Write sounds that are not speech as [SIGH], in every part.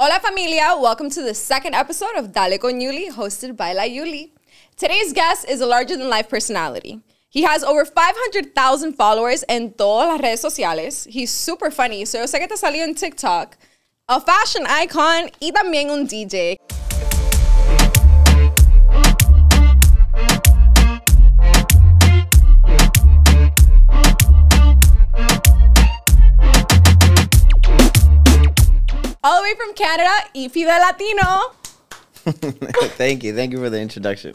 Hola familia, welcome to the second episode of Dale con Yuli, hosted by La Yuli. Today's guest is a larger than life personality. He has over 500,000 followers en todas las redes sociales. He's super funny, so yo sé que te salió en TikTok. A fashion icon y también un DJ. All the way from Canada, de Latino. [LAUGHS] thank you. Thank you for the introduction.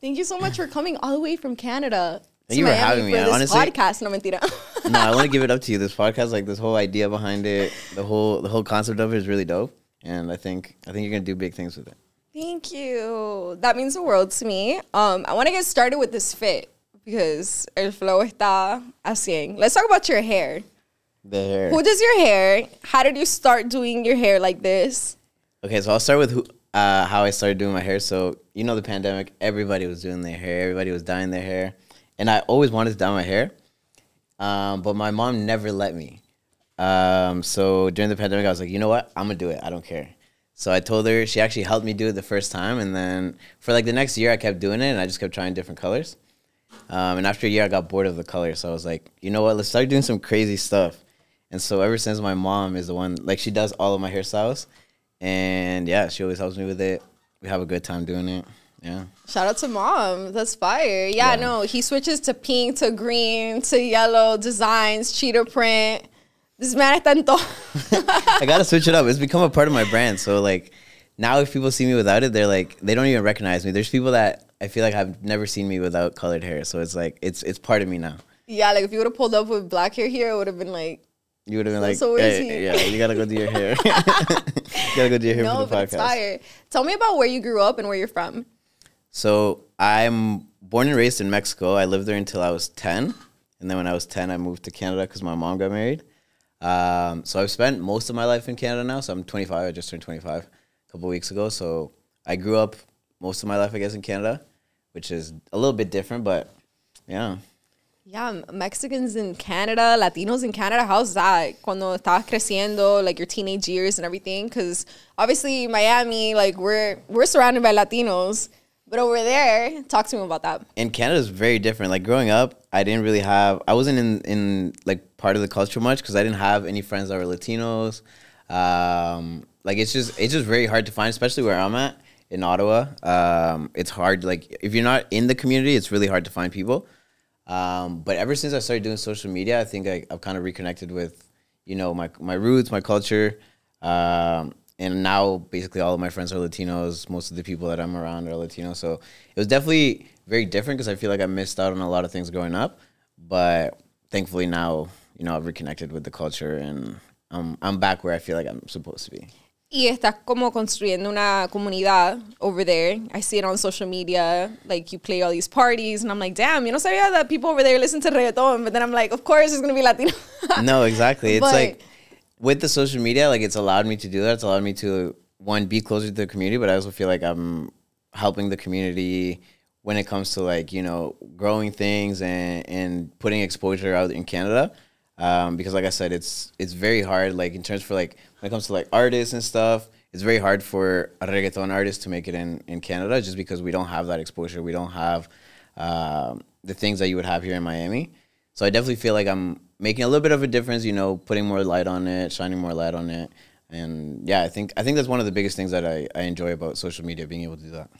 Thank you so much for coming all the way from Canada. Thank you for having me. For this Honestly, podcast, no mentira. [LAUGHS] no, I want to give it up to you. This podcast, like this whole idea behind it, the whole the whole concept of it is really dope, and I think I think you're gonna do big things with it. Thank you. That means the world to me. Um, I want to get started with this fit because el flow está así. Let's talk about your hair. The hair. Who does your hair? How did you start doing your hair like this? Okay, so I'll start with who, uh, how I started doing my hair. So you know the pandemic, everybody was doing their hair, everybody was dyeing their hair, and I always wanted to dye my hair, um, but my mom never let me. Um, so during the pandemic, I was like, you know what, I'm gonna do it. I don't care. So I told her. She actually helped me do it the first time, and then for like the next year, I kept doing it, and I just kept trying different colors. Um, and after a year, I got bored of the color, so I was like, you know what, let's start doing some crazy stuff. And so ever since my mom is the one, like she does all of my hairstyles, and yeah, she always helps me with it. We have a good time doing it. Yeah. Shout out to mom. That's fire. Yeah, Yeah. no, he switches to pink, to green, to yellow designs, cheetah print. This man todo. [LAUGHS] I gotta switch it up. It's become a part of my brand. So like now, if people see me without it, they're like they don't even recognize me. There's people that I feel like have never seen me without colored hair. So it's like it's it's part of me now. yeah, like if you would have pulled up with black hair here, it would have been like, You would have been like, So "Hey, he?" yeah, you gotta go do your hair. you [LAUGHS] [LAUGHS] gotta go do your hair no, for the but it's podcast. fire. Tell me about where you grew up and where you're from. So I'm born and raised in Mexico. I lived there until I was 10. And then when I was 10, I moved to Canada because my mom got married. Um, so I've spent most of my life in Canada now. So I'm 25. I just turned 25 a couple weeks ago. So I grew up most of my life, I guess, in Canada, which is a little bit different, but yeah. Yeah, Mexicans in Canada, Latinos in Canada, how's that? Cuando estabas creciendo, like your teenage years and everything, because obviously Miami, like we're we're surrounded by Latinos, but over there, talk to me about that. And Canada is very different. Like growing up, I didn't really have. I wasn't in in like part of the culture much because I didn't have any friends that were Latinos. Um, like it's just it's just very hard to find, especially where I'm at in Ottawa. Um, it's hard. Like if you're not in the community, it's really hard to find people. Um, but ever since I started doing social media, I think I, I've kind of reconnected with, you know, my my roots, my culture, um, and now basically all of my friends are Latinos. Most of the people that I'm around are Latino, so it was definitely very different because I feel like I missed out on a lot of things growing up. But thankfully now, you know, I've reconnected with the culture and I'm I'm back where I feel like I'm supposed to be. Y estás como construyendo una comunidad over there. I see it on social media. Like you play all these parties, and I'm like, damn, you know, sabía that people over there listen to reggaeton. But then I'm like, of course, it's gonna be Latino. [LAUGHS] no, exactly. It's But- like with the social media, like it's allowed me to do that. It's allowed me to one be closer to the community, but I also feel like I'm helping the community when it comes to like you know growing things and and putting exposure out in Canada. Um, because like I said, it's it's very hard. Like in terms for like when it comes to like artists and stuff, it's very hard for a reggaeton artist to make it in in Canada just because we don't have that exposure. We don't have um, the things that you would have here in Miami. So I definitely feel like I'm making a little bit of a difference, you know, putting more light on it, shining more light on it. And yeah, I think I think that's one of the biggest things that I, I enjoy about social media, being able to do that.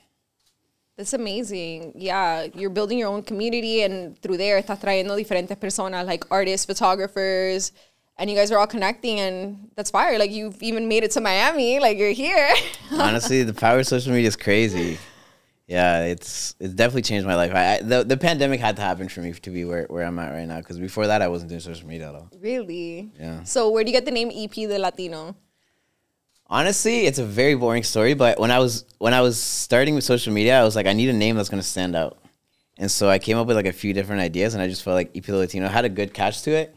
That's amazing. Yeah, you're building your own community, and through there, estás trayendo diferentes personas, like artists, photographers, and you guys are all connecting, and that's fire. Like you've even made it to Miami. Like you're here. [LAUGHS] Honestly, the power of social media is crazy. Yeah, it's it's definitely changed my life. I, I the the pandemic had to happen for me to be where, where I'm at right now because before that I wasn't doing social media at all. really? Yeah. So where do you get the name EP the Latino? Honestly, it's a very boring story, but when I was when I was starting with social media, I was like, I need a name that's gonna stand out. And so I came up with like a few different ideas and I just felt like EP Latino had a good catch to it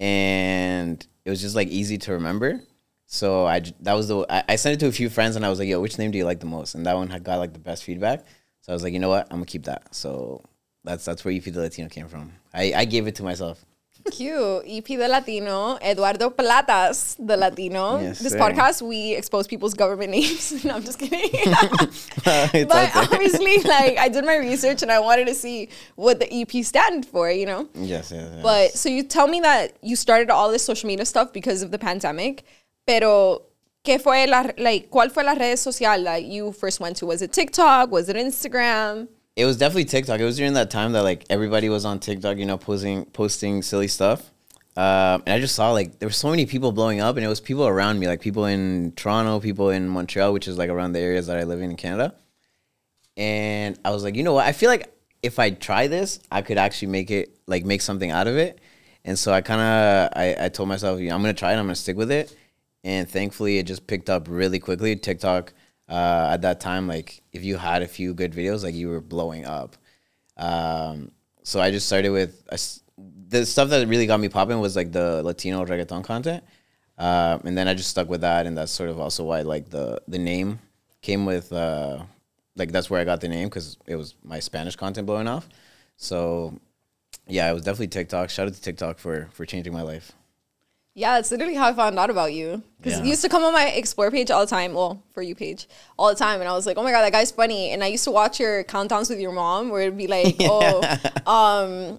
and it was just like easy to remember. So I that was the I, I sent it to a few friends and I was like, yo, which name do you like the most? And that one had got like the best feedback. So I was like, you know what, I'm gonna keep that. So that's that's where EP Latino came from. I, I gave it to myself. Cute. EP de Latino, Eduardo Platas The Latino. Yes, this sir. podcast, we expose people's government [LAUGHS] names. no, I'm just kidding. [LAUGHS] But obviously, like, I did my research and I wanted to see what the EP stand for, you know? Yes, yes, yes. But so you tell me that you started all this social media stuff because of the pandemic, pero ¿qué fue la, like, cuál fue la red social that you first went to? Was it TikTok? Was it Instagram? It was definitely TikTok. It was during that time that like everybody was on TikTok, you know, posting posting silly stuff. Um, and I just saw like there were so many people blowing up, and it was people around me, like people in Toronto, people in Montreal, which is like around the areas that I live in in Canada. And I was like, you know what? I feel like if I try this, I could actually make it like make something out of it. And so I kind of I, I told myself, I'm gonna try it. I'm gonna stick with it. And thankfully, it just picked up really quickly. TikTok uh, at that time, like if you had a few good videos, like you were blowing up. Um, so I just started with a the stuff that really got me popping was like the Latino reggaeton content, um, and then I just stuck with that, and that's sort of also why like the the name came with uh, like that's where I got the name because it was my Spanish content blowing off. So yeah, it was definitely TikTok. Shout out to TikTok for for changing my life. Yeah, that's literally how I found out about you. Because Yeah. you used to come on my explore page all the time, well, for you page, all the time. And I was like, oh my God, that guy's funny. And I used to watch your countdowns with your mom where it'd be like, [LAUGHS] oh, um,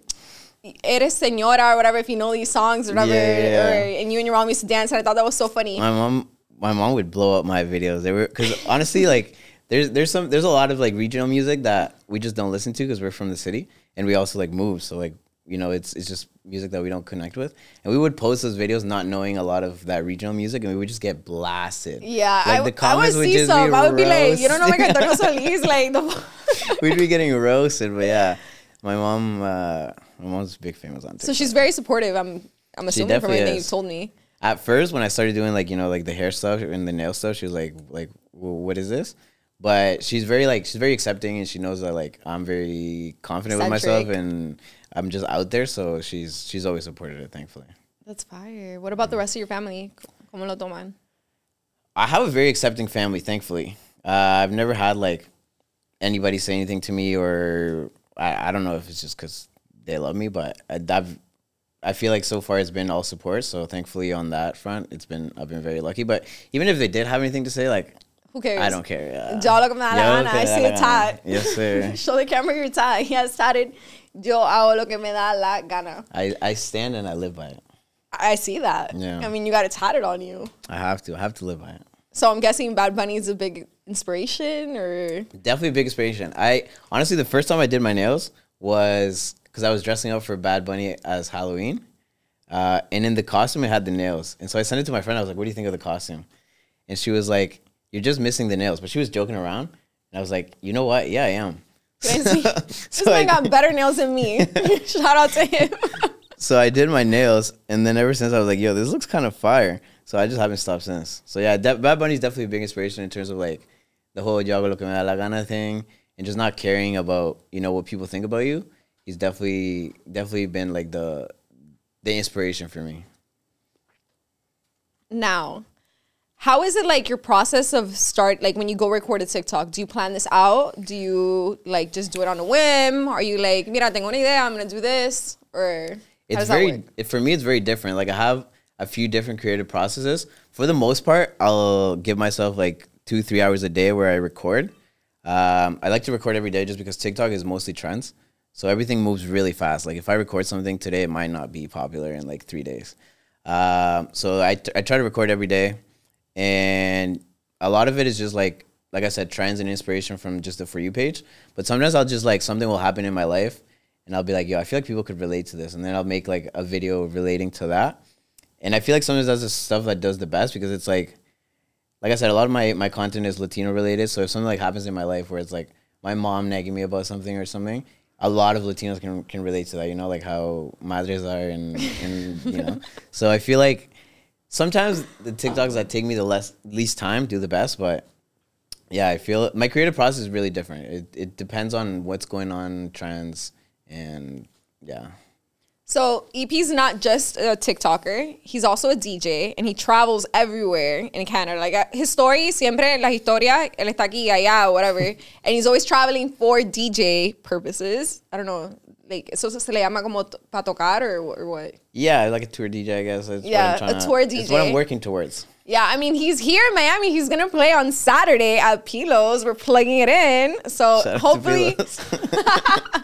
eres señora or whatever, if you know these songs or whatever. Yeah, yeah, yeah. Or, and you and your mom used to dance. And I thought that was so funny. my mom my mom would blow up my videos they were because honestly like there's there's some there's a lot of like regional music that we just don't listen to because we're from the city and we also like move so like you know it's it's just music that we don't connect with and we would post those videos not knowing a lot of that regional music and we would just get blasted yeah, like I, the I would comments would see just some. I would be like, you don't know Antonio Solis, [LAUGHS] like the. we'd be getting roasted but yeah my mom uh my mom's big famous on TikTok. so she's very supportive. I'm, I'm assuming from everything is. you've told me. at first when I started doing like you know like the hair stuff and the nail stuff, she was like like well, what is this? But she's very like she's very accepting and she knows that like I'm very confident with myself and I'm just out there. So she's she's always supported it. Thankfully, That's fire. What about the rest of your family? ¿Cómo lo toman? I have a very accepting family. Thankfully, uh, I've never had like anybody say anything to me or I, I don't know if it's just because they love me, but I, I've I feel like so far it's been all support. So thankfully on that front, it's been I've been very lucky. But even if they did have anything to say, like Who cares? I don't care. Yeah. Yo lo que me da la Yo gana. I see a tat. Yes, sir. [LAUGHS] Show the camera your tie. He has tatted. Yo hago lo que me da la gana. I, I stand and I live by it. I see that. Yeah. I mean, you got it tatted on you. I have to. I have to live by it. So I'm guessing Bad Bunny is a big inspiration, or Definitely a big inspiration. I honestly, the first time I did my nails was because I was dressing up for Bad Bunny as Halloween, uh, and in the costume it had the nails. And so I sent it to my friend. I was like, "What do you think of the costume?" And she was like, "You're just missing the nails." But she was joking around, and I was like, "You know what? Yeah, I am." Crazy. [LAUGHS] this so man I, got better nails than me. [LAUGHS] Shout out to him. so I did my nails, and then ever since I was like, "Yo, this looks kind of fire." So I just haven't stopped since. So yeah, De- Bad Bunny's definitely a big inspiration in terms of like the whole "yo lo que me da la gana" thing, and just not caring about you know what people think about you. He's definitely definitely been like the the inspiration for me. now, how is it like your process of start? Like when you go record a TikTok, do you plan this out? Do you like just do it on a whim? Are you like, mira, tengo una idea, I'm gonna do this, or It's very it, for me. It's very different. Like I have a few different creative processes. For the most part, I'll give myself like two three hours a day where I record. Um, I like to record every day just because TikTok is mostly trends. So everything moves really fast. Like if I record something today, it might not be popular in like three days. Um, so I, I try to record every day, and a lot of it is just like like I said, trends and inspiration from just the for you page. But sometimes I'll just like something will happen in my life, and I'll be like, yo, I feel like people could relate to this, and then I'll make like a video relating to that. And I feel like sometimes that's the stuff that does the best because it's like like I said, a lot of my, my content is Latino related. So if something like happens in my life where it's like my mom nagging me about something or something, a lot of Latinos can can relate to that. You know, like how madres are and and you know. [LAUGHS] So I feel like sometimes the TikToks that take me the less least time do the best, but yeah, I feel my creative process is really different. It it depends on what's going on, trends, and yeah. So EP's not just a TikToker; he's also a DJ, and he travels everywhere in Canada. Like uh, his story, siempre la historia, él está aquí, allá, whatever, [LAUGHS] and he's always traveling for DJ purposes. I don't know like eso se le llama como para tocar or, or what? Yeah, like a tour DJ, I guess. That's Yeah, what I'm a trying to- tour It's what I'm working towards. Yeah, I mean he's here in Miami. He's gonna play on Saturday at Pilos. We're plugging it in. So Shout hopefully, [LAUGHS]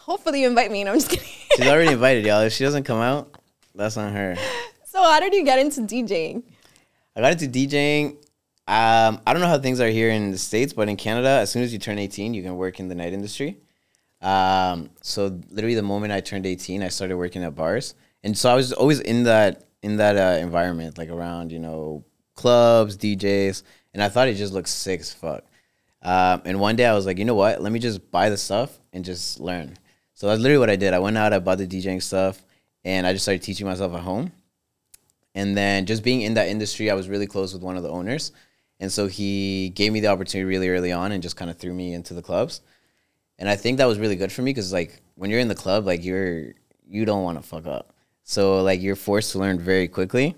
hopefully you invite me. No, I'm just kidding. [LAUGHS] She's already invited, y'all. If she doesn't come out, that's on her. so how did you get into DJing? I got into DJing. Um, I don't know how things are here in the states, but in Canada, as soon as you turn 18, you can work in the night industry. Um, so literally, the moment I turned 18, I started working at bars, and so I was always in that in that uh, environment, like around you know clubs, DJs, and I thought it just looked sick as fuck. Um, and one day I was like, you know what? Let me just buy the stuff and just learn. So that's literally what I did. I went out, I bought the DJing stuff, and I just started teaching myself at home. And then just being in that industry, I was really close with one of the owners. And so he gave me the opportunity really early on and just kind of threw me into the clubs. And I think that was really good for me because like when you're in the club, like you're you don't want to fuck up. So like you're forced to learn very quickly.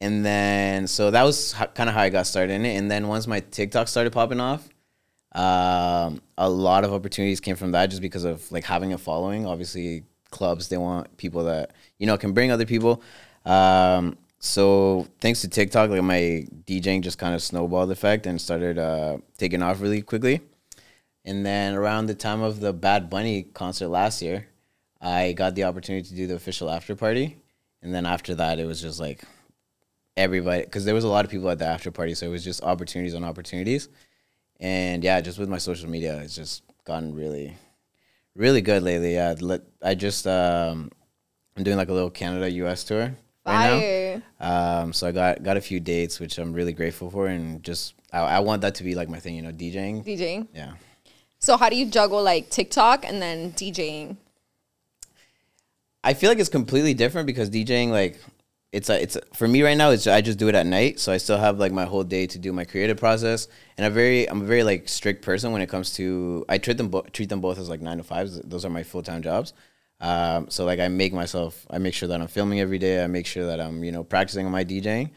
And then so that was kind of how I got started in it. And then once my TikTok started popping off, um, a lot of opportunities came from that just because of like having a following. Obviously, clubs they want people that you know can bring other people. Um, so thanks to TikTok, like my DJing just kind of snowballed effect and started uh, taking off really quickly. And then around the time of the Bad Bunny concert last year, I got the opportunity to do the official after party. And then after that, it was just like everybody, because there was a lot of people at the after party, so it was just opportunities on opportunities. And yeah, just with my social media, it's just gotten really, really good lately. Yeah, I just um, I'm doing like a little Canada U.S. tour right now. Um, so I got got a few dates, which I'm really grateful for, and just I, I want that to be like my thing, you know, DJing. DJing. Yeah. So how do you juggle like TikTok and then DJing? I feel like it's completely different because DJing like it's a, it's a- for me right now it's I just do it at night so I still have like my whole day to do my creative process. And I'm very I'm a very like strict person when it comes to I treat them bo- treat them both as like 9 to 5s those are my full-time jobs. Um, so like I make myself I make sure that I'm filming every day. I make sure that I'm you know practicing on my DJing.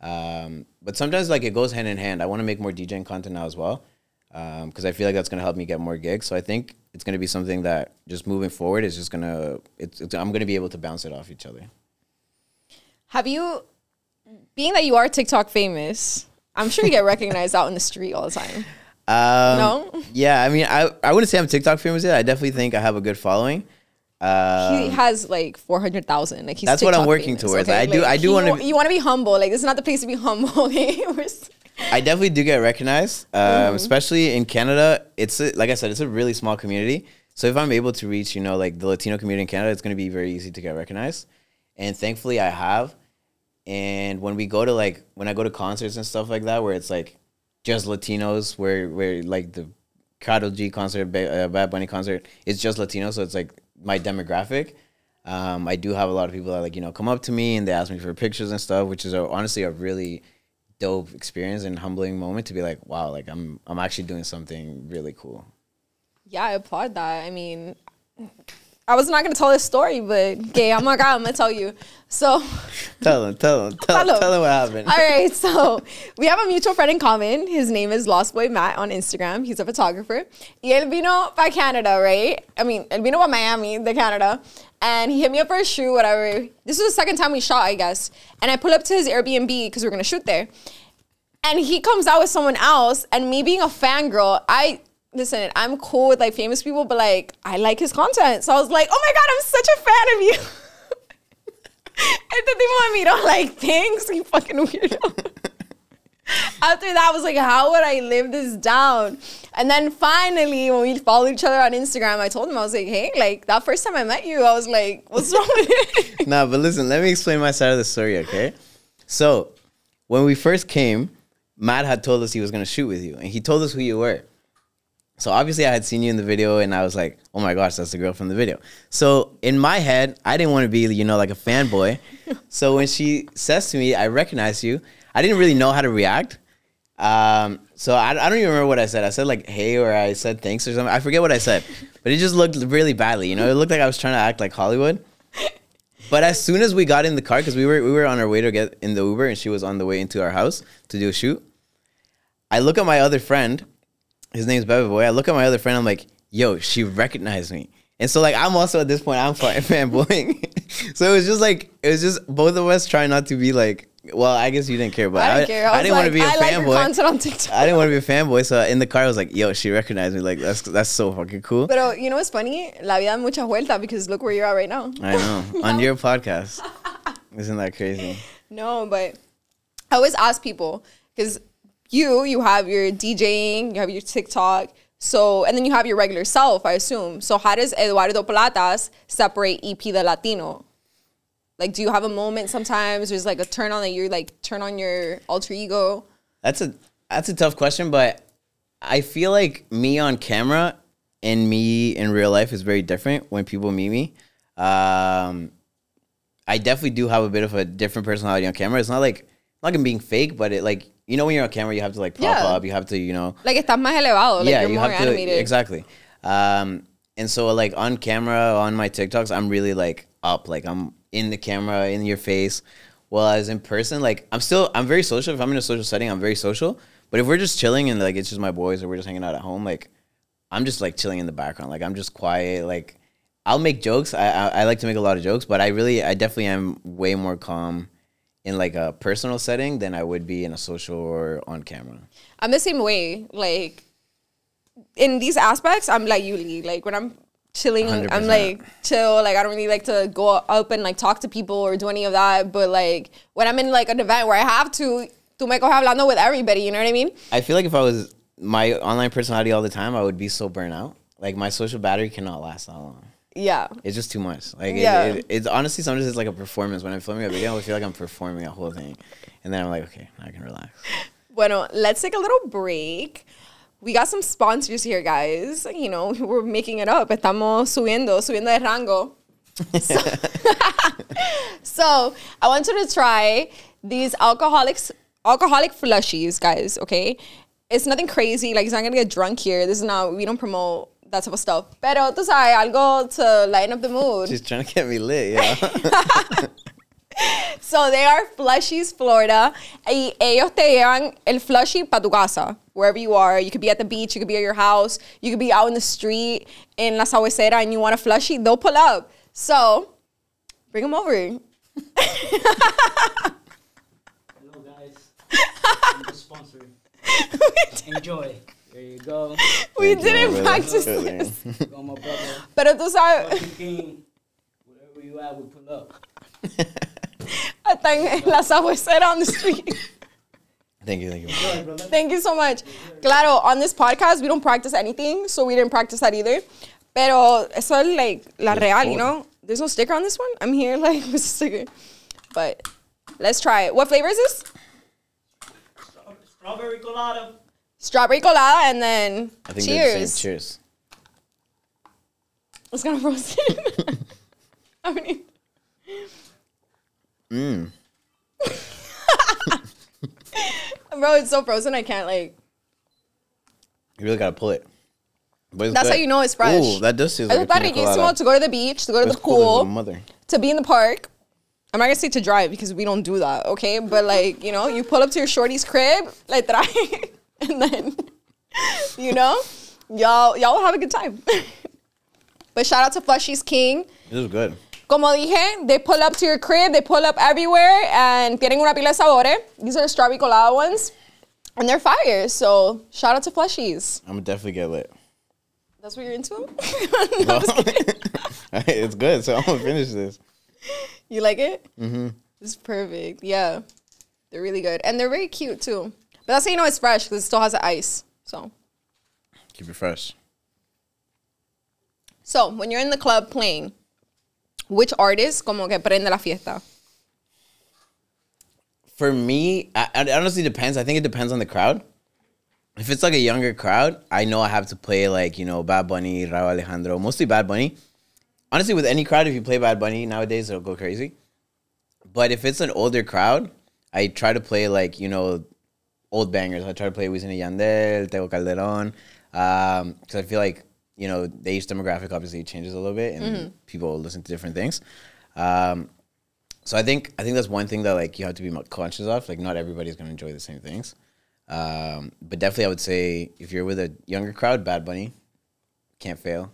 Um, but sometimes like it goes hand in hand. I want to make more DJing content now as well because I feel like that's gonna help me get more gigs. So I think it's gonna be something that just moving forward is just gonna it's, it's I'm gonna be able to bounce it off each other. Have you, being that you are TikTok famous, I'm sure you get recognized out in the street all the time. Um, No? Yeah, I mean, I I wouldn't say I'm TikTok famous yet. I definitely think I have a good following. Uh, he has like 400,000. Like he's That's what I'm working famous, towards. I do- I do wanna wa- be- You want to be humble. Like this is not the place to be humble. [LAUGHS] Okay. We're s- I definitely do get recognized, um, Mm-hmm. especially in Canada. It's a, like I said, it's a really small community. So if I'm able to reach, you know, like the Latino community in Canada, it's going to be very easy to get recognized. And thankfully, I have. And when we go to like when I go to concerts and stuff like that, where it's like just Latinos, where where like the Karol G concert, Ba- uh, Bad Bunny concert, it's just Latino, so it's like my demographic. Um, I do have a lot of people that like you know come up to me and they ask me for pictures and stuff, which is a, honestly a really dope experience and humbling moment to be like, wow, like I'm I'm actually doing something really cool. yeah, I applaud that. I mean, I was not gonna tell this story, but gay. Oh my god, I'm gonna tell you. So. [LAUGHS] Tell them, tell them, tell, Hello. tell them what happened. All right, so we have a mutual friend in common. His name is Lost Boy Matt on Instagram. He's a photographer. Y él vino para Canada, right? I mean, él vino para Miami, de Canada. And he hit me up for a shoot, whatever. This was the second time we shot, I guess. And I pull up to his Airbnb because we are to shoot there. And he comes out with someone else. And me being a fangirl, I, listen, I'm cool with like famous people, but like, I like his content. So I was like, oh my God, I'm such a fan of you. [LAUGHS] Este tipo me miró like, thanks, you fucking weirdo. [LAUGHS] After that, I was like, how would I live this down? And then finally, when we followed each other on Instagram, I told him, I was like, hey, like that first time I met you, I was like, what's wrong with it? [LAUGHS] nah, but listen, let me explain my side of the story, okay? So, when we first came, Matt had told us he was gonna shoot with you, and he told us who you were. So obviously, I had seen you in the video, and I was like, "Oh my gosh, that's the girl from the video." So in my head, I didn't want to be, you know, like a fanboy. [LAUGHS] so when she says to me, "I recognize you," I didn't really know how to react. Um, so I, I don't even remember what I said. I said like "Hey" or I said "Thanks" or something. I forget what I said, but it just looked really badly. You know, it looked like I was trying to act like Hollywood. But as soon as we got in the car, because we were we were on our way to get in the Uber, and she was on the way into our house to do a shoot. I look at my other friend, his name's Bebe Boy. I look at my other friend. I'm like, "Yo, she recognized me," And so like I'm also at this point I'm fan- [LAUGHS] fanboying. so it was just like it was just both of us trying not to be like well, I guess you didn't care, but I I, didn't care. I, was didn't want to like, be a I like fanboy. content on TikTok. I didn't want to be a fanboy, so in the car I was like, "Yo, she recognized me. Like that's that's so fucking cool." Pero you know what's funny? La vida mucha vuelta because look where you're at right now. I know [LAUGHS] on your podcast, isn't that crazy? No, but I always ask people because you you have your DJing, you have your TikTok, so and then you have your regular self, I assume. So how does Eduardo Platas separate EP the Latino? Like, do you have a moment sometimes? There's like a turn on that you're like turn on your alter ego. That's a that's a tough question, but I feel like me on camera and me in real life is very different when people meet me. Um, I definitely do have a bit of a different personality on camera. It's not like not like I'm being fake, but it like you know when you're on camera, you have to like pop Yeah. up, you have to you know Like estás más elevado, like yeah, you're you more have to exactly. Um, and so like on camera, on my TikToks, I'm really like up, like I'm in the camera, in your face. Well, as in person, like I'm still, I'm very social. If I'm in a social setting, I'm very social. But if we're just chilling and like it's just my boys or we're just hanging out at home, like I'm just like chilling in the background. Like I'm just quiet. Like I'll make jokes. I, I I like to make a lot of jokes, but I really, I definitely am way more calm in like a personal setting than I would be in a social or on camera. I'm the same way. Like in these aspects, I'm like Yuli. Like when I'm chilling, i am like chill. Like I don't really like to go up and like talk to people or do any of that. But like when I'm in like an event where I have to, tú me coges hablando with everybody. You know what I mean? I feel like if I was my online personality all the time, I would be so burnt out. Like my social battery cannot last that long. Yeah. It's just too much. Like Yeah. it, it, it's honestly sometimes it's like a performance. When I'm filming a video, I feel like I'm performing a whole thing, and then I'm like, okay, now I can relax. [LAUGHS] Bueno, let's take a little break. We got some sponsors here, guys. You know, [LAUGHS] we're making it up. Estamos subiendo, subiendo de rango. So, [LAUGHS] so I want you to try these alcoholics, alcoholic flushies, guys. Okay, it's nothing crazy. Like, it's not gonna get drunk here. This is not. We don't promote that type of stuff. Pero tú sabes, algo to lighten up the mood. She's trying to get me lit, yeah. [LAUGHS] [LAUGHS] So they are Flushies, Florida. Y ellos te llevan el flushie para tu casa, wherever you are. You could be at the beach, you could be at your house, you could be out in the street in La Sagüesera and you want a flushie, they'll pull up. So bring them over. [LAUGHS] Hello guys. I'm the sponsor. [LAUGHS] Enjoy. There you go. we Thank didn't my brother. practice Good, this. man. Go my brother. Pero tú sabes, Fucking King. Wherever you at, we pull up. [LAUGHS] hasta en La Sagüesera on the street. [LAUGHS] Thank you, thank you. Thank you so much. Claro, on this podcast, we don't practice anything, so we didn't practice that either. Pero eso es like la It's real, you know? There's no sticker on this one. I'm here [LAUGHS] like with a sticker. But let's try it. What flavor is this? Strawberry colada. Strawberry colada and then I think they're the cheers. same. Cheers. It's gonna roast it. I mean, Mm. [LAUGHS] bro, it's so frozen. I can't like. You really gotta pull it. But That's good. how you know it's fresh. Ooh, that does Eso like a está pina riquísimo colada. to go to the beach, to go to the cool as a pool, mother. to be in the park. I'm not gonna say to drive because we don't do that, okay? But like, you know, you pull up to your shorty's crib, like [LAUGHS] traje, and then, [LAUGHS] you know, y'all y'all will have a good time. but shout out to Flushy's King. This is good. Como dije, they pull up to your crib, they pull up everywhere, and tienen una pila de sabores. These are strawberry colada ones, and they're fire. So shout out to Flushies. I'm gonna definitely get lit. That's what you're into? [LAUGHS] No. [LAUGHS] it's good, so I'm gonna finish this. You like it? Mm-hmm. It's perfect. Yeah, they're really good, and they're very cute too. But that's how you know it's fresh because it still has the ice. So, Keep it fresh. so when you're in the club playing, which artist como que prende la fiesta? For me, I, it honestly depends. I think it depends on the crowd. If it's like a younger crowd, I know I have to play like you know Bad Bunny, Rauw Alejandro, mostly Bad Bunny. Honestly, with any crowd, if you play Bad Bunny nowadays, it'll go crazy. But if it's an older crowd, I try to play like you know old bangers. I try to play Wisin y Yandel, Tego Calderon, um, because I feel like you know the age demographic obviously changes a little bit, and people listen to different things. Um, so I think I think that's one thing that like you have to be conscious of. Like not everybody's gonna enjoy the same things. Um, but definitely, I would say if you're with a younger crowd, Bad Bunny can't fail.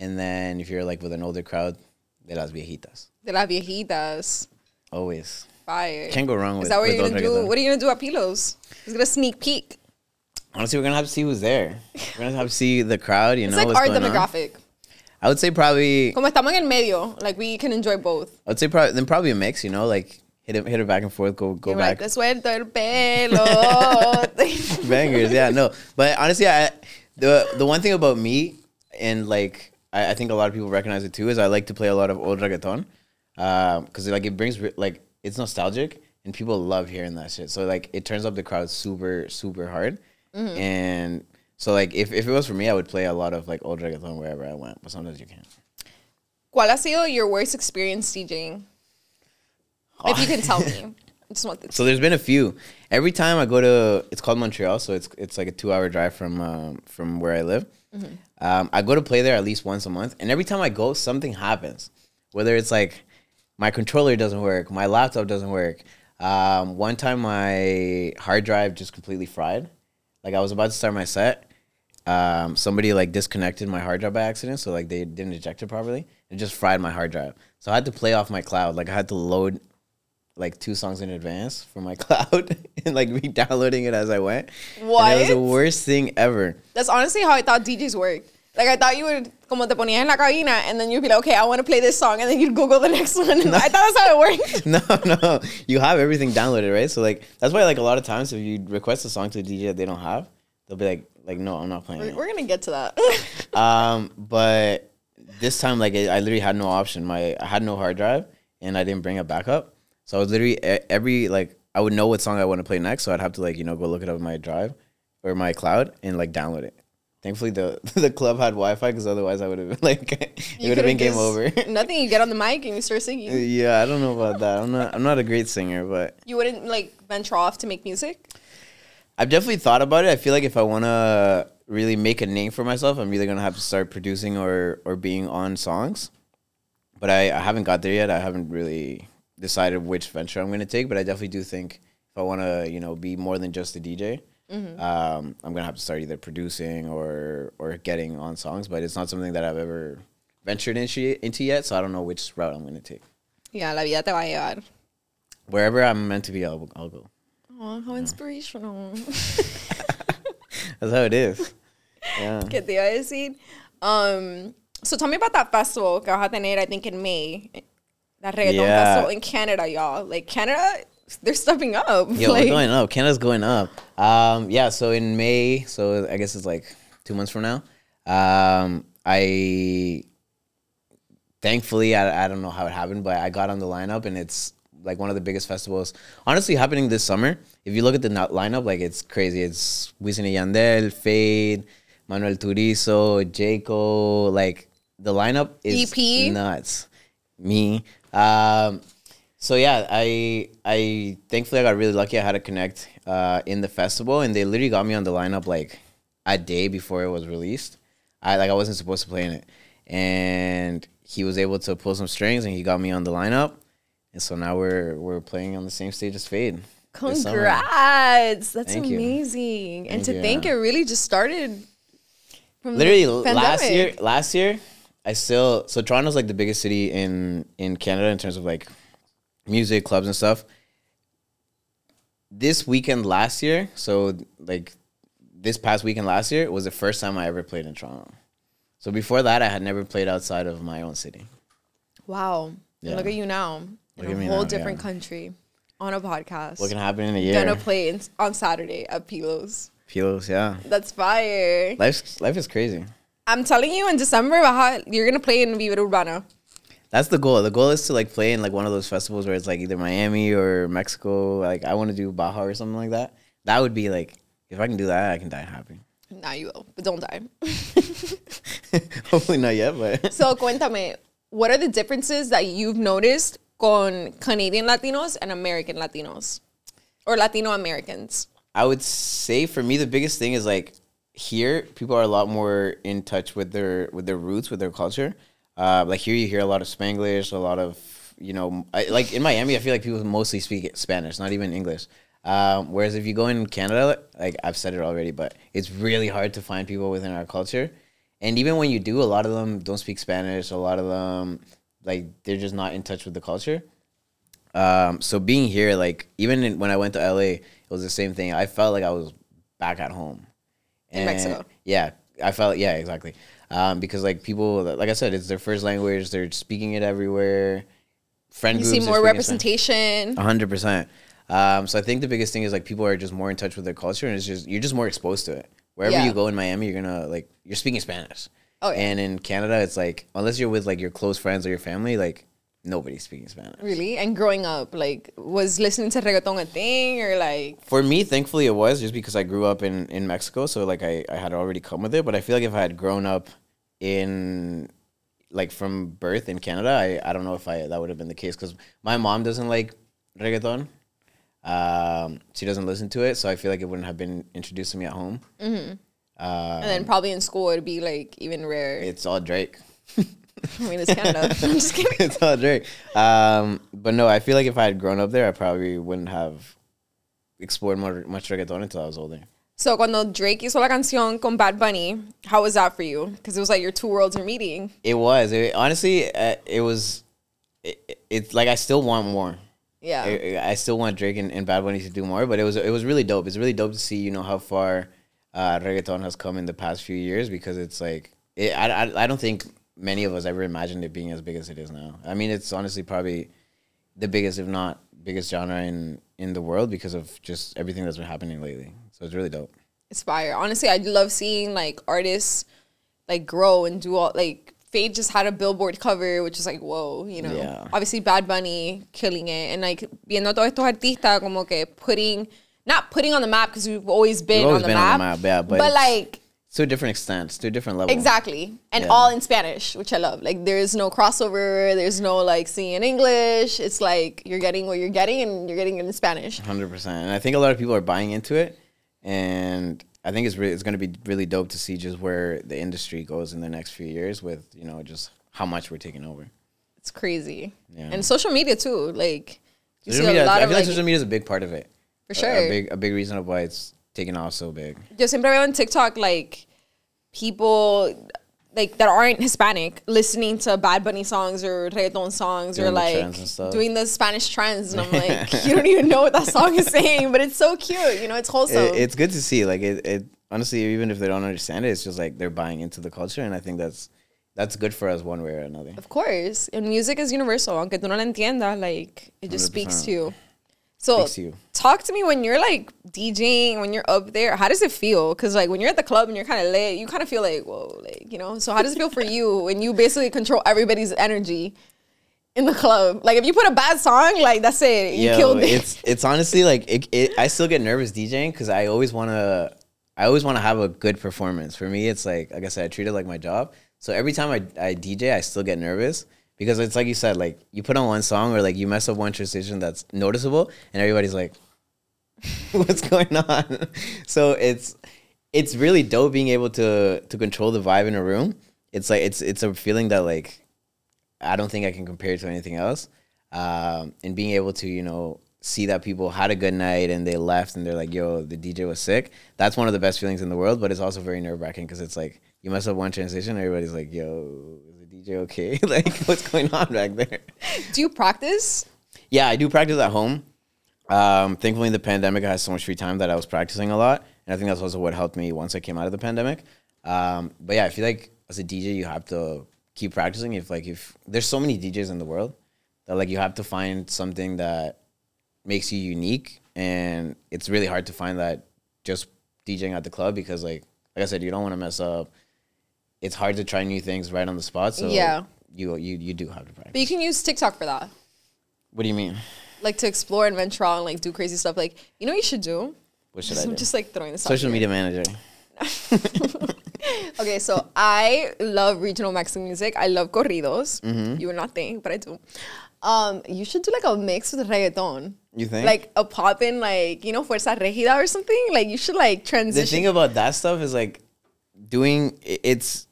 and then if you're like with an older crowd, de las viejitas. De las viejitas. Always Fire. can't go wrong with. Is that what you're gonna do? reggaeton. What are you gonna do at Pilos? He's gonna sneak peek. Honestly, we're gonna have to see who's there. We're gonna have to see the crowd. You It's know, like our going on. demographic. I would say probably. Como estamos en medio, like we can enjoy both. I would say probably then probably a mix. You know, like hit it hit it back and forth. Go go You're back. like, te suelto el pelo. [LAUGHS] bangers. Yeah, no. But honestly, I the the one thing about me and like I, I think a lot of people recognize it too is I like to play a lot of old reggaeton um, because like it brings like it's nostalgic and people love hearing that shit. So like it turns up the crowd super super hard and. So like if, if it was for me, I would play a lot of like old reggaeton wherever I went, but sometimes you can't. ¿Cuál ha sido your worst experience DJing? If you can tell me. [LAUGHS] I just want this. So there's been a few. Every time I go to, it's called Montreal, so it's it's like a two hour drive from um, from where I live. Um, I go to play there at least once a month, and every time I go, something happens. Whether it's like my controller doesn't work, my laptop doesn't work. Um, one time my hard drive just completely fried. Like I was about to start my set, um, somebody like disconnected my hard drive by accident, so like they didn't eject it properly. It just fried my hard drive. So I had to play off my cloud. Like I had to load like two songs in advance for my [LAUGHS] cloud and like re downloading it as I went. And it was the worst thing ever. That's honestly how I thought DJs worked. Like I thought you would como te ponías en la cabina and then you'd be like, okay, I want to play this song and then you'd Google the [LAUGHS] next one. I thought that's how it worked. [LAUGHS] No, no, you have everything downloaded, right? So like that's why like a lot of times if you request a song to a DJ that they don't have, they'll be like, like no, I'm not playing. We're, it. we're gonna get to that. [LAUGHS] Um, but this time, like, I literally had no option. My I had no hard drive, and I didn't bring a backup. So I was literally every like I would know what song I want to play next. So I'd have to like you know go look it up in my drive or my cloud and like download it. Thankfully, the [LAUGHS] the club had Wi-Fi because otherwise I would have [LAUGHS] like it would have been game over. [LAUGHS] Nothing. You get on the mic and you start singing. yeah, I don't know about that. I'm not I'm not a great singer, but You wouldn't like venture off to make music. I've definitely thought about it. I feel like if I want to really make a name for myself, I'm either gonna have to start producing or or being on songs. But I, I haven't got there yet. I haven't really decided which venture I'm gonna take. But I definitely do think if I want to, you know, be more than just a DJ, um, I'm gonna have to start either producing or or getting on songs. But it's not something that I've ever ventured into into yet. So I don't know which route I'm gonna take. Yeah, la vida te va a llevar. Wherever I'm meant to be, I'll, I'll go. Oh, how inspirational. [LAUGHS] That's how it is. Yeah. ¿Qué te iba a decir? Um, so tell me about that festival que vas a tener, I think, in May. That reggaeton Yeah. festival in Canada, y'all. Like, Canada, they're stepping up. Yeah, like, we're going up. Canada's going up. Um, yeah. So in May, so I guess it's like two months from now. Um, I thankfully I, I don't know how it happened, but I got on the lineup, and it's like one of the biggest festivals. Honestly, happening this summer. If you look at the lineup, like it's crazy. It's Wisin y Yandel, Feid, Manuel Turizo, Jhayco. Like the lineup is EP? nuts. Me. Um, so yeah, I I thankfully I got really lucky. I had to connect uh, in the festival, and they literally got me on the lineup like a day before it was released. I like I wasn't supposed to play in it, and he was able to pull some strings, and he got me on the lineup, and so now we're we're playing on the same stage as Feid. Congrats. That's Thank you. amazing. and Thank to you, think yeah. it really just started from the Literally last year, last year, I still so Toronto's like the biggest city in in Canada in terms of like music clubs and stuff. This weekend last year, so like this past weekend last year was the first time I ever played in Toronto. So before that, I had never played outside of my own city. Wow. And Yeah. Look at you now in a whole now, different yeah. country on a podcast. What can happen in a year? Gonna play in, on Saturday at Pilos. Pilos, yeah. That's fire. Life's life is crazy. I'm telling you, in December, you're gonna play in Vibra Urbana. That's the goal. The goal is to like play in like one of those festivals where it's like either Miami or Mexico. Like I want to do Baja or something like that. That would be like if I can do that, I can die happy. Now you will, but don't die. [LAUGHS] [LAUGHS] Hopefully not yet, but so, cuéntame, what are the differences that you've noticed con Canadian Latinos and American Latinos, or Latino Americans? I would say for me the biggest thing is like here people are a lot more in touch with their with their roots with their culture. Uh, like here you hear a lot of Spanglish, a lot of you know I, like in Miami I feel like people mostly speak Spanish, not even English. Um, whereas if you go in Canada, like I've said it already, but it's really hard to find people within our culture. And even when you do, a lot of them don't speak Spanish. A lot of them, like, they're just not in touch with the culture. Um, so being here, like, even in, when I went to LA, it was the same thing. I felt like I was back at home. In Mexico. Yeah, I felt yeah exactly. Um, because like people, like I said, it's their first language. They're speaking it everywhere. Friend You groups see more representation. hundred percent. Um, so I think the biggest thing is like people are just more in touch with their culture, and it's just you're just more exposed to it. Wherever Yeah. you go in Miami, you're gonna like you're speaking Spanish. Oh, yeah. And in Canada, it's like unless you're with like your close friends or your family, like nobody's speaking Spanish. Really? And growing up, like, was listening to reggaeton a thing or like, For me, thankfully, it was just because I grew up in, in Mexico, so like I, I had already come with it. But I feel like if I had grown up in like from birth in Canada, I, I don't know if I that would have been the case because my mom doesn't like reggaeton. Um, she doesn't listen to it, so I feel like it wouldn't have been introduced to me at home. and then probably in school it'd be like even rare. It's all Drake. [LAUGHS] [LAUGHS] I mean, it's Canada. [LAUGHS] I'm just kidding. it's all Drake. Um, but no, I feel like if I had grown up there, I probably wouldn't have explored more, much reggaeton until I was older. So cuando Drake hizo la canción con Bad Bunny, how was that for you? Because it was like your two worlds are meeting. It was. It, honestly, uh, it was. It, it- it's like I still want more. Yeah. I, I still want Drake and, and Bad Bunny to do more, but it was it was really dope. It's really dope to see you know how far uh, reggaeton has come in the past few years because it's like I, I I don't think many of us ever imagined it being as big as it is now. I mean, it's honestly probably the biggest, if not biggest, genre in in the world because of just everything that's been happening lately. So it's really dope. It's fire. Honestly, I love seeing like artists like grow and do all like Feid just had a billboard cover, which is like, whoa, you know. Yeah. Obviously Bad Bunny killing it. And like viendo todos estos artistas como que putting not putting on the map because we've always been, always on, the been on map, the map, yeah, but but like To a different extent, to a different level. Exactly. And Yeah. all in Spanish, which I love. Like there is no crossover, there's no like seeing in English. It's like you're getting what you're getting and you're getting it in Spanish. Hundred percent, and I think a lot of people are buying into it, and I think it's really it's going to be really dope to see just where the industry goes in the next few years with you know just how much we're taking over. It's crazy. Yeah. And social media too. Like you Social see media, a lot I of feel like like social media is a big part of it. For sure. a, big a big reason of why it's taking off so big. yo siempre veo on TikTok like people like that aren't Hispanic listening to Bad Bunny songs or reggaeton songs or Doing the like trends and stuff. doing the Spanish trends and I'm [LAUGHS] like, you don't even know what that song is saying, but it's so cute. You know, it's wholesome. It, it's good to see. Like it, it honestly, even if they don't understand it, it's just like they're buying into the culture, and I think that's that's good for us one way or another. Of course. And music is universal. Aunque tú no la entiendas, like, it just speaks 100%. to you. So, Speaks to you. Talk to me when you're like DJing, when you're up there. How does it feel? Because, like, when you're at the club and you're kind of lit, you kind of feel like, whoa, like, you know? So, how does it feel for you when you basically control everybody's energy in the club? Like, if you put a bad song, like, that's it. You Yo, killed it. it's it's honestly like it, it, I still get nervous DJing because I always want to I always want to have a good performance. For me, it's like like I said, I treat it like my job. So every time I, I DJ, I still get nervous because it's like you said, like you put on one song or like you mess up one transition that's noticeable, and everybody's like, [LAUGHS] [LAUGHS] "What's going on?" so it's it's really dope being able to to control the vibe in a room. It's like it's it's a feeling that like I don't think I can compare it to anything else. Um, and being able to, you know, see that people had a good night and they left and they're like, yo, the DJ was sick. That's one of the best feelings in the world, but it's also very nerve wracking because it's like you mess up one transition, everybody's like, yo, is the DJ okay? [LAUGHS] like, what's going on back there? Do you practice? Yeah, I do practice at home. Um, thankfully, in the pandemic, I had so much free time that I was practicing a lot, and I think that's also what helped me once I came out of the pandemic. Um, but yeah, I feel like as a DJ, you have to keep practicing. If like if there's so many DJs in the world that like you have to find something that makes you unique, and it's really hard to find that just DJing at the club because like like I said, you don't want to mess up. It's hard to try new things right on the spot. So Yeah. you you you do have to practice. But you can use TikTok for that. what do you mean? Like, to explore and venture out and, like, do crazy stuff. Like, you know what you should do? What should Just, I [LAUGHS] I'm do? just, like, throwing this out Social media manager. [LAUGHS] Okay, so I love regional Mexican music. I love corridos. Mm-hmm. You would not think, but I do. Um, you should do like a mix with reggaeton. You think? Like a pop in, like, you know, Fuerza Regida or something. Like, you should like transition. the thing about that stuff is like doing it's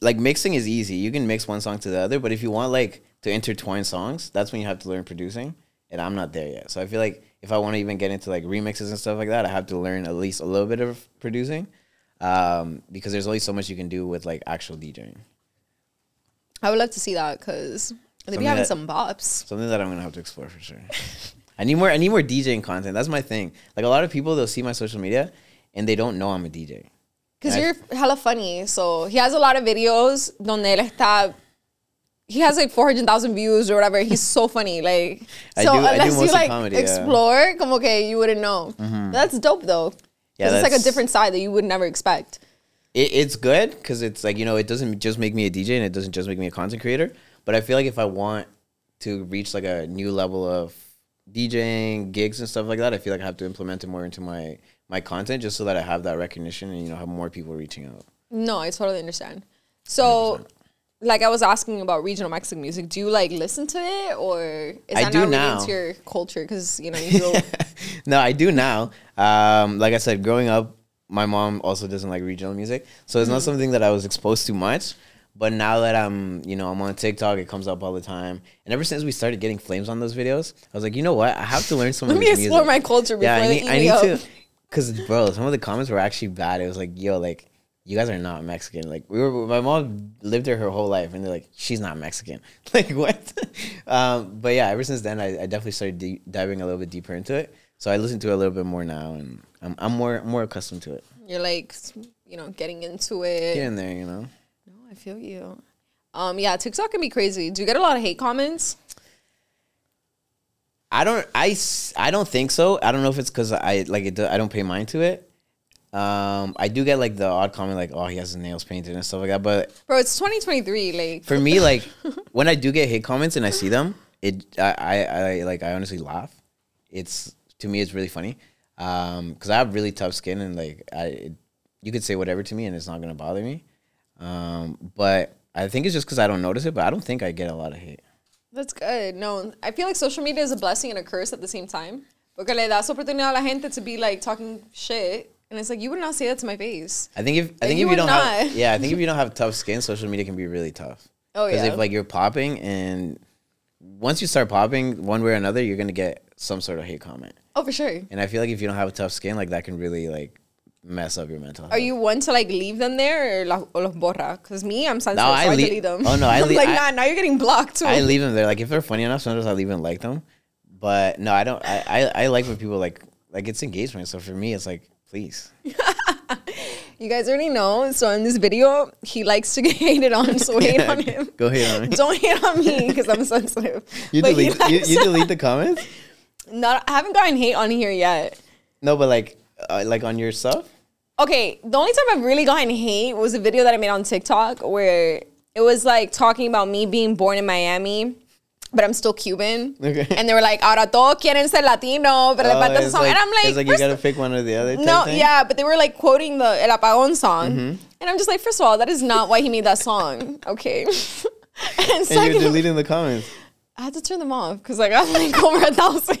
like mixing is easy. You can mix one song to the other, but if you want like to intertwine songs, that's when you have to learn producing. And I'm not there yet. So I feel like if I want to even get into like remixes and stuff like that, I have to learn at least a little bit of producing. um, because there's only so much you can do with like actual DJing. I would love to see that because they'd be having that- some bops. Something that I'm gonna have to explore for sure. I need more. I need more DJing content. That's my thing. Like a lot of people, they'll see my social media and they don't know I'm a DJ. Because you're hella funny. So he has a lot of videos donde él está. He has like 400,000 views or whatever. He's so funny. Like, [LAUGHS] I so do- I unless you like comedy, yeah. explore, como que you wouldn't know. Mm-hmm. That's dope though. Yeah, Yeah, it's like a different side that you would never expect. It, it's good because it's like you know it doesn't just make me a DJ and it doesn't just make me a content creator. But I feel like if I want to reach like a new level of DJing gigs and stuff like that, I feel like I have to implement it more into my my content just so that I have that recognition and you know have more people reaching out. No, I totally understand. So, like I was asking about regional Mexican music, do you like listen to it or is I that do not really into your culture? Because you know you [LAUGHS] go, [LAUGHS] no, I do now. Um, like I said, growing up, my mom also doesn't like regional music, so it's not something that I was exposed to much. But now that I'm, you know, I'm on TikTok, it comes up all the time. And ever since we started getting flames on those videos, I was like, you know what? I have to learn some [LAUGHS] let of me explore music. my culture before yeah, I need, I need to, because bro, some of the comments were actually bad. It was like, yo, like you guys are not Mexican. Like we were, my mom lived there her whole life, and they're like, she's not Mexican. [LAUGHS] like what? [LAUGHS] um, but yeah, ever since then, I, I definitely started de- diving a little bit deeper into it. So I listen to it a little bit more now, and I'm I'm more more accustomed to it. You're like, you know, getting into it. Here and there, you know. No, I feel you. Um, yeah, TikTok can be crazy. Do you get a lot of hate comments? I don't I I don't think so. I don't know if it's because I like it. I don't pay mind to it. Um, I do get like the odd comment like, "Oh, he has his nails painted" and stuff like that. But Bro, it's 2023. Like, for me, like [LAUGHS] when I do get hate comments and I see them, it I, I, I like I honestly laugh. It's to me, it's really funny Um 'cause because I have really tough skin and like I, it, you could say whatever to me and it's not gonna bother me. Um, but I think it's just because I don't notice it. But I don't think I get a lot of hate. that's good. No, I feel like social media is a blessing and a curse at the same time. Porque le das oportunidad a la gente to be like talking shit. And it's like, you would not say that to my face. I think if I think you if you don't have yeah, I think if [LAUGHS] you don't have tough skin, social media can be really tough. Oh, yeah. Because if like you're popping and once you start popping one way or another, you're gonna get some sort of hate comment. Oh, for sure. And I feel like if you don't have a tough skin, like that can really like mess up your mental health. Are you one to like leave them there or, la, or los borra? Because me, I'm sensitive, No, so I I, delete them. oh, no, I [LAUGHS] I'm lea- like, I- nah, now you're getting blocked too. I leave them there. Like if they're funny enough, sometimes I'll even like them. But no, I don't. I, I, I like when people like like it's engagement. So for me, it's like please. [LAUGHS] you guys already know. So in this video, he likes to get [LAUGHS] hated on, so [LAUGHS] hate on him. Go hate on me. Don't hate on me because I'm sensitive. You But delete you, you delete the comments. Not, I haven't gotten hate on here yet. No, but like uh, like on your stuff. Okay, the only time I've really gotten hate was a video that I made on TikTok where it was like talking about me being born in Miami, but I'm still Cuban. Okay. And they were like, ahora todos quieren ser latino, pero le Oh, falta it's song. and I'm like, it's like you gotta pick one or the other. no, thing? yeah, but they were like quoting the El Apagón song. Mm-hmm. And I'm just like, first of all, that is not why he made that song. [LAUGHS] Okay. and [LAUGHS] And you're deleting the comments. I had to turn them off because I got like over a thousand.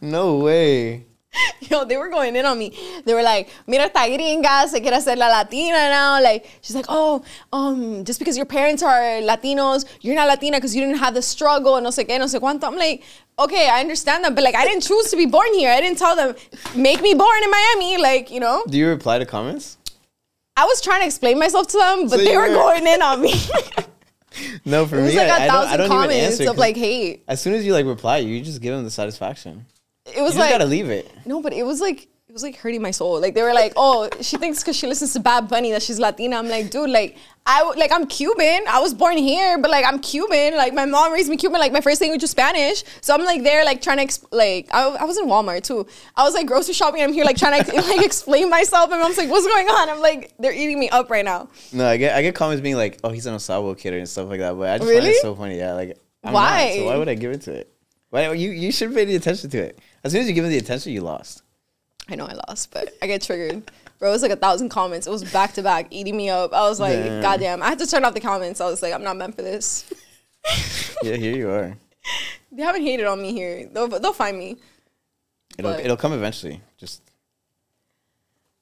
No way. [LAUGHS] Yo, they were going in on me. They were like, mira esta gringa, se quiere hacer la latina now. Like, she's like, oh, um, just because your parents are Latinos, you're not Latina because you didn't have the struggle, and no sé qué, no sé cuánto. I'm like, okay, I understand that, but like, I didn't choose to be born here. I didn't tell them, make me born in Miami. Like, you know, Do you reply to comments? I was trying to explain myself to them, but So they were were- going in on me. [LAUGHS] No, for it was me, like I, a I don't, I thousand don't even comments answer. of like hate. as soon as you like reply, you just give them the satisfaction. It You was just like, gotta leave it. No, but it was like it was like hurting my soul. Like they were like, "Oh, she thinks because she listens to Bad Bunny that she's Latina." I'm like, dude, like I w- like I'm Cuban. I was born here, but like I'm Cuban. Like my mom raised me Cuban. Like my first language is Spanish. So I'm like there, like trying to exp- like I, I was in Walmart too. I was like grocery shopping. And I'm here like trying to [LAUGHS] like explain myself. And my mom's like, "What's going on?" I'm like, they're eating me up right now. No, I get I get comments being like, "Oh, he's an Osabo kid" and stuff like that. But I just find Really? it so funny. Yeah, like I'm Why? Not, so why would I give it to it? Why you you should pay the attention to it. As soon as you give it the attention, you lost. I know I lost, but I get triggered. Bro, it was like a thousand comments. It was back to back, eating me up. I was like, Damn. goddamn. I had to turn off the comments. I was like, I'm not meant for this. [LAUGHS] Yeah, here you are. [LAUGHS] They haven't hated on me here. They'll, they'll find me. It'll But- it'll come eventually. Just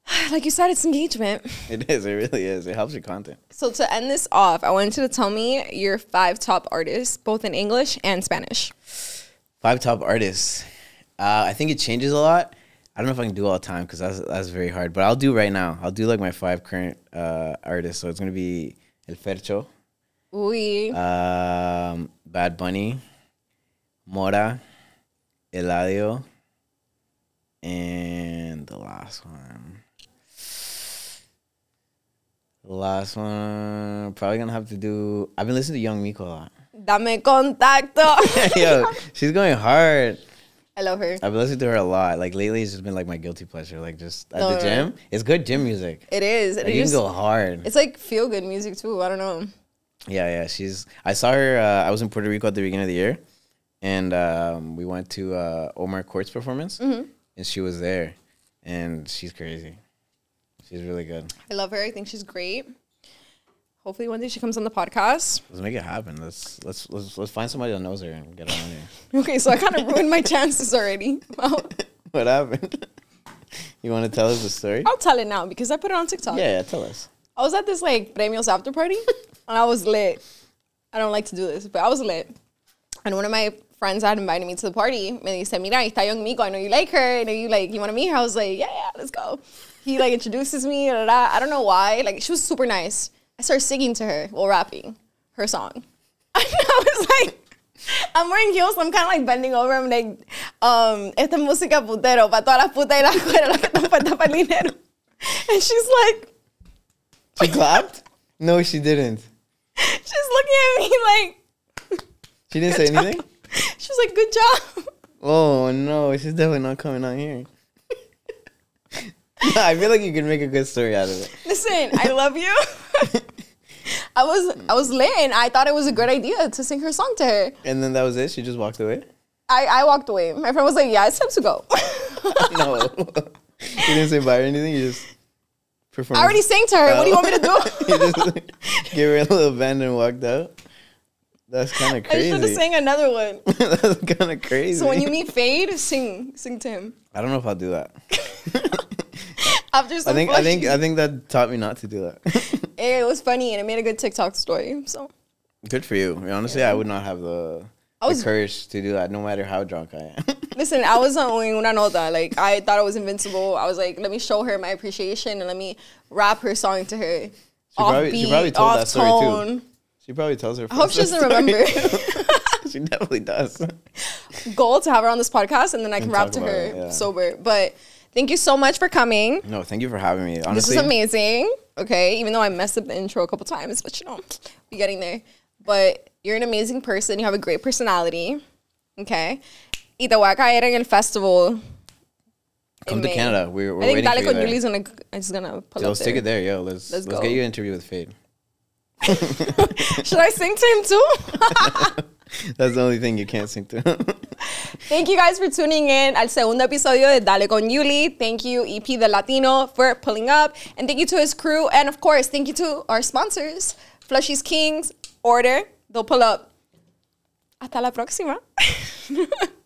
[SIGHS] Like you said, it's engagement. [LAUGHS] it is. It really is. It helps your content. So to end this off, I wanted you to tell me your five top artists, both in English and Spanish. Five top artists. Uh, I think it changes a lot. I don't know if I can do all the time because that's that's very hard. But I'll do right now. I'll do like my five current uh, artists. So it's gonna be El Ferxxo, Uy. um, Bad Bunny, Mora, Eladio, and the last one. The last one, probably gonna have to do. I've been listening to Young Miko a lot. Dame contacto. [LAUGHS] Yo, she's going hard. I love her. I've been listening to her a lot. Like lately, it's just been like my guilty pleasure. Like just at No, the right. gym, it's good gym music. It is. Like, It you just, can go hard. it's like feel good music too. I don't know. Yeah, yeah. She's. I saw her. Uh, I was in Puerto Rico at the beginning of the year, and um, we went to uh, Omar Courtz performance, Mm-hmm. and she was there, and she's crazy. She's really good. I love her. I think she's great. Hopefully one day she comes on the podcast. Let's make it happen. Let's let's let's let's find somebody that knows her and get her on here. [LAUGHS] Okay, so I kind of ruined my chances already. Well, [LAUGHS] what happened? [LAUGHS] you want to tell us the story? I'll tell it now because I put it on TikTok. Yeah, yeah. Tell us. I was at this like premios after party and I was lit. I don't like to do this, but I was lit. And one of my friends had invited me to the party. Me dice, mira, ahí está Young Miko. I know you like her. I know you like, you want to meet her? I was like, yeah, yeah, let's go. He like introduces me. Da, da, da. I don't know why. Like, she was super nice. I started singing to her while rapping her song. [LAUGHS] And I was like, I'm wearing heels, so I'm kind of like bending over. I'm like, um, esta es música putero, para todas las putas y las cueras, que están puestas para el dinero. And she's like, She clapped? No, she didn't. She's looking at me like She didn't say anything. [LAUGHS] she was like, "Good job." Oh no, she's definitely not coming out here. [LAUGHS] I feel like you could make a good story out of it. Listen, I love you. I was I was lit, and I thought it was a good idea to sing her song to her. And then that was it. She just walked away. I, I walked away. My friend was like, "Yeah, it's time to go." [LAUGHS] No, [LAUGHS] you didn't say bye or anything. You just performed. I already sang to her. What do you want me to do? [LAUGHS] you just gave her a little band and walked out. That's kind of crazy. I should have sang another one. That's kind of crazy. So when you meet Feid, sing sing to him. I don't know if I'll do that. After I some think I think. I think that taught me not to do that. [LAUGHS] it was funny and it made a good TikTok story. So Good for you. Honestly, I would not have the, I was- the courage to do that, no matter how drunk I am. [LAUGHS] Listen, I was on una nota. Like I thought I was invincible. I was like, let me show her my appreciation and let me rap her song to her. She probably- she probably told that off story too. tone. she probably tells her. I hope she doesn't that remember. [LAUGHS] she definitely does. Goal to have her on this podcast and then I can And rap to her it, yeah. sober. But thank you so much for coming. No, thank you for having me. Honestly, This is amazing. Okay, even though I messed up the intro a couple times, but you know, we getting there. But you're an amazing person. You have a great personality. Okay. Y te voy a caer en el festival. come to May. Canada. We're, we're I think Dale for you con there. Yuli's gonna is gonna pull So let's take it there, yo. Let's Let's let's, get you an interview with Feid. [LAUGHS] Should I sing to him too? [LAUGHS] That's the only thing you can't sing to. [LAUGHS] Thank you guys for tuning in al segundo episodio de Dale con Yuli. Thank you, EP The Latino, for pulling up. And thank you to his crew. And of course, thank you to our sponsors, Flushy's Kings, Order. They'll pull up. Hasta la próxima. [LAUGHS]